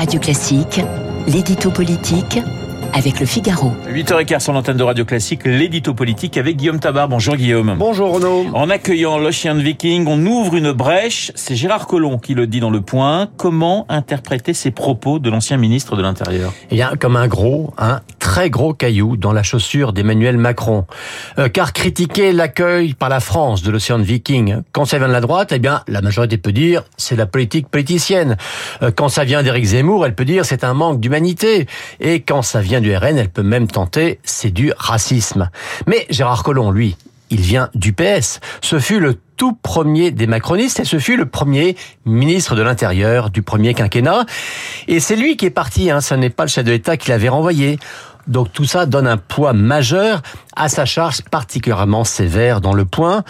Radio Classique, l'édito politique avec le Figaro. 8h15 sur l'antenne de Radio Classique, l'édito politique avec Guillaume Tabar. Bonjour Guillaume. Bonjour Renaud. En accueillant l'Ocean Viking, on ouvre une brèche. C'est Gérard Collomb qui le dit dans le point. Comment interpréter ces propos de l'ancien ministre de l'Intérieur? Eh bien, comme un gros, un très gros caillou dans la chaussure d'Emmanuel Macron. Euh, car critiquer l'accueil par la France de l'Ocean Viking, quand ça vient de la droite, eh bien, la majorité peut dire c'est la politique politicienne. Euh, quand ça vient d'Éric Zemmour, elle peut dire c'est un manque d'humanité. Et quand ça vient du RN, elle peut même tenter c'est du racisme. Mais Gérard Collomb, lui, il vient du PS. Ce fut le tout premier des macronistes et ce fut le premier ministre de l'Intérieur du premier quinquennat. Et c'est lui qui est parti, hein, ce n'est pas le chef de l'État qui l'avait renvoyé. Donc tout ça donne un poids majeur à sa charge particulièrement sévère dans le point.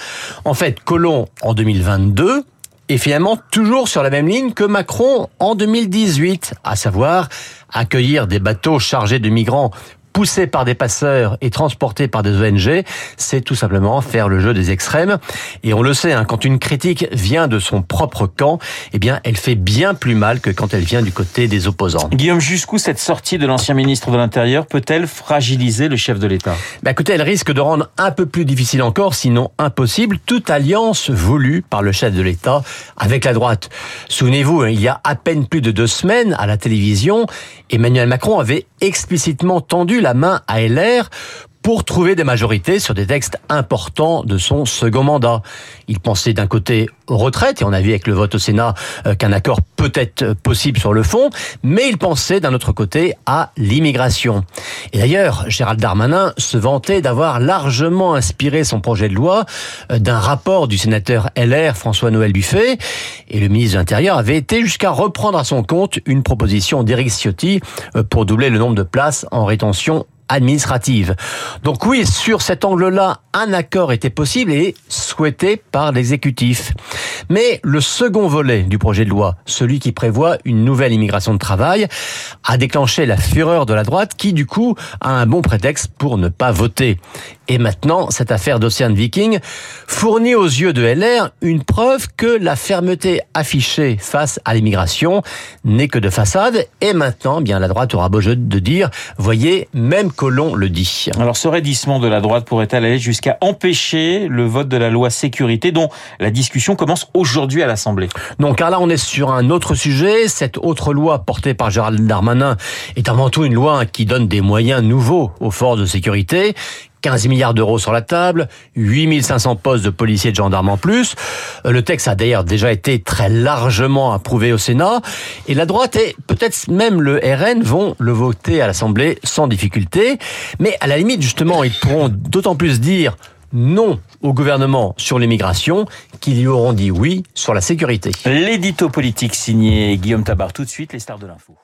En fait, Collomb en 2022 est finalement toujours sur la même ligne que Macron en 2018, à savoir accueillir des bateaux chargés de migrants poussés par des passeurs et transportés par des ONG, c'est tout simplement faire le jeu des extrêmes. Et on le sait, hein, quand une critique vient de son propre camp, eh bien, elle fait bien plus mal que quand elle vient du côté des opposants. Guillaume, jusqu'où cette sortie de l'ancien ministre de l'Intérieur peut-elle fragiliser le chef de l'État? Bah, Écoutez, elle risque de rendre un peu plus difficile encore, sinon impossible, toute alliance voulue par le chef de l'État avec la droite. Souvenez-vous, hein, il y a à peine plus de deux semaines, à la télévision, Emmanuel Macron avait explicitement tendu la main à LR pour trouver des majorités sur des textes importants de son second mandat. Il pensait d'un côté aux retraites, et on a vu avec le vote au Sénat euh, qu'un accord peut être possible sur le fond, mais il pensait d'un autre côté à l'immigration. Et d'ailleurs, Gérald Darmanin se vantait d'avoir largement inspiré son projet de loi euh, d'un rapport du sénateur LR François-Noël Buffet, et le ministre de l'Intérieur avait été jusqu'à reprendre à son compte une proposition d'Éric Ciotti euh, pour doubler le nombre de places en rétention administrative. Donc oui, sur cet angle-là, un accord était possible et souhaité par l'exécutif. Mais le second volet du projet de loi, celui qui prévoit une nouvelle immigration de travail, a déclenché la fureur de la droite qui, du coup, a un bon prétexte pour ne pas voter. Et maintenant, cette affaire d'Ocean Viking fournit aux yeux de LR une preuve que la fermeté affichée face à l'immigration n'est que de façade. Et maintenant, bien, la droite aura beau jeu de dire, voyez, même Colomb le dit. Alors, ce raidissement de la droite pourrait aller jusqu'à empêcher le vote de la loi sécurité dont la discussion commence aujourd'hui à l'Assemblée? Non, car là, on est sur un autre sujet. Cette autre loi portée par Gérald Darmanin est avant tout une loi qui donne des moyens nouveaux aux forces de sécurité 15 milliards d'euros sur la table, 8500 postes de policiers et de gendarmes en plus. Euh, le texte a d'ailleurs déjà été très largement approuvé au Sénat et la droite et peut-être même le RN vont le voter à l'Assemblée sans difficulté. Mais à la limite, justement, ils pourront d'autant plus dire non au gouvernement sur l'immigration qu'ils lui auront dit oui sur la sécurité. L'édito politique signé Guillaume Tabar. Tout de suite, les stars de l'info.